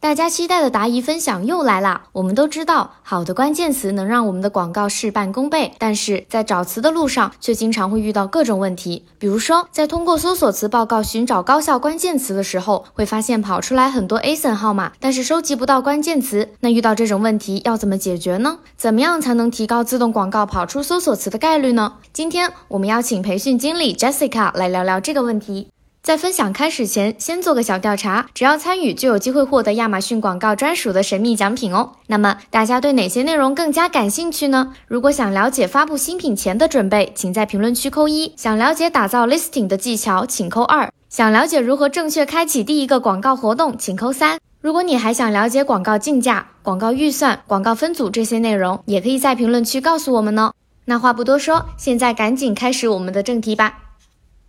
大家期待的答疑分享又来啦！我们都知道，好的关键词能让我们的广告事半功倍，但是在找词的路上，却经常会遇到各种问题。比如说，在通过搜索词报告寻找高效关键词的时候，会发现跑出来很多 ASIN 号码，但是收集不到关键词。那遇到这种问题要怎么解决呢？怎么样才能提高自动广告跑出搜索词的概率呢？今天我们邀请培训经理 Jessica 来聊聊这个问题。在分享开始前，先做个小调查，只要参与就有机会获得亚马逊广告专属的神秘奖品哦。那么大家对哪些内容更加感兴趣呢？如果想了解发布新品前的准备，请在评论区扣一；想了解打造 listing 的技巧，请扣二；想了解如何正确开启第一个广告活动，请扣三。如果你还想了解广告竞价、广告预算、广告分组这些内容，也可以在评论区告诉我们哦。那话不多说，现在赶紧开始我们的正题吧。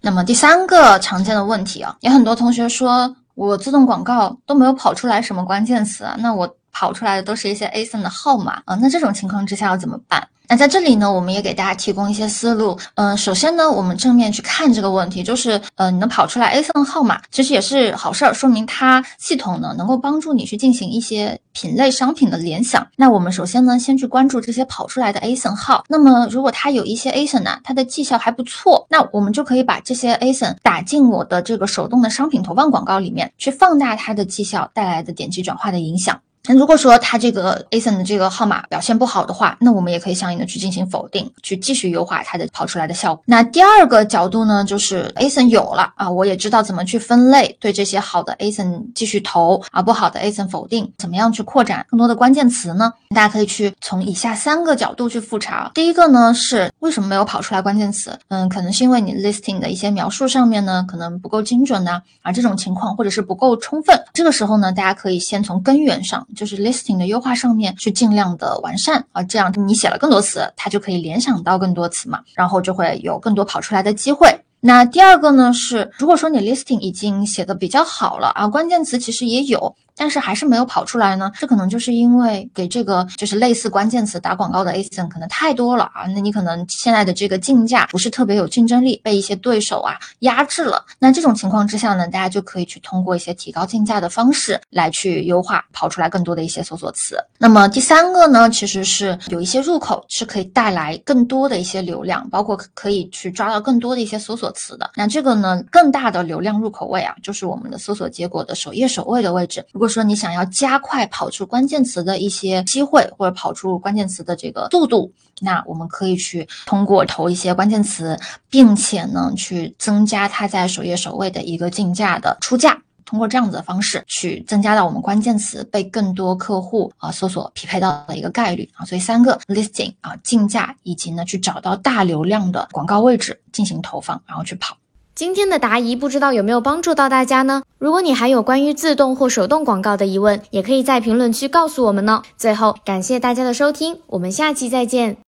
那么第三个常见的问题啊，也很多同学说我自动广告都没有跑出来什么关键词啊，那我跑出来的都是一些 ASIN 的号码啊，那这种情况之下要怎么办？那在这里呢，我们也给大家提供一些思路。嗯，首先呢，我们正面去看这个问题，就是，呃，你能跑出来 ASIN 号码，其实也是好事儿，说明它系统呢能够帮助你去进行一些品类商品的联想。那我们首先呢，先去关注这些跑出来的 ASIN 号。那么如果它有一些 ASIN 呢，它的绩效还不错，那我们就可以把这些 ASIN 打进我的这个手动的商品投放广告里面，去放大它的绩效带来的点击转化的影响。那如果说它这个 ASIN 的这个号码表现不好的话，那我们也可以相应的去进行否定，去继续优化它的跑出来的效果。那第二个角度呢，就是 ASIN 有了啊，我也知道怎么去分类，对这些好的 ASIN 继续投啊，不好的 ASIN 否定，怎么样去扩展更多的关键词呢？大家可以去从以下三个角度去复查。第一个呢是为什么没有跑出来关键词？嗯，可能是因为你 listing 的一些描述上面呢可能不够精准呢啊这种情况，或者是不够充分。这个时候呢，大家可以先从根源上。就是 listing 的优化上面去尽量的完善啊，这样你写了更多词，它就可以联想到更多词嘛，然后就会有更多跑出来的机会。那第二个呢是，如果说你 listing 已经写的比较好了啊，关键词其实也有。但是还是没有跑出来呢，这可能就是因为给这个就是类似关键词打广告的 ASIN 可能太多了啊，那你可能现在的这个竞价不是特别有竞争力，被一些对手啊压制了。那这种情况之下呢，大家就可以去通过一些提高竞价的方式来去优化跑出来更多的一些搜索词。那么第三个呢，其实是有一些入口是可以带来更多的一些流量，包括可以去抓到更多的一些搜索词的。那这个呢，更大的流量入口位啊，就是我们的搜索结果的首页首位的位置。如果说你想要加快跑出关键词的一些机会，或者跑出关键词的这个速度，那我们可以去通过投一些关键词，并且呢，去增加它在首页首位的一个竞价的出价，通过这样子的方式去增加到我们关键词被更多客户啊搜索匹配到的一个概率啊。所以三个 listing 啊竞价以及呢去找到大流量的广告位置进行投放，然后去跑。今天的答疑不知道有没有帮助到大家呢？如果你还有关于自动或手动广告的疑问，也可以在评论区告诉我们呢。最后，感谢大家的收听，我们下期再见。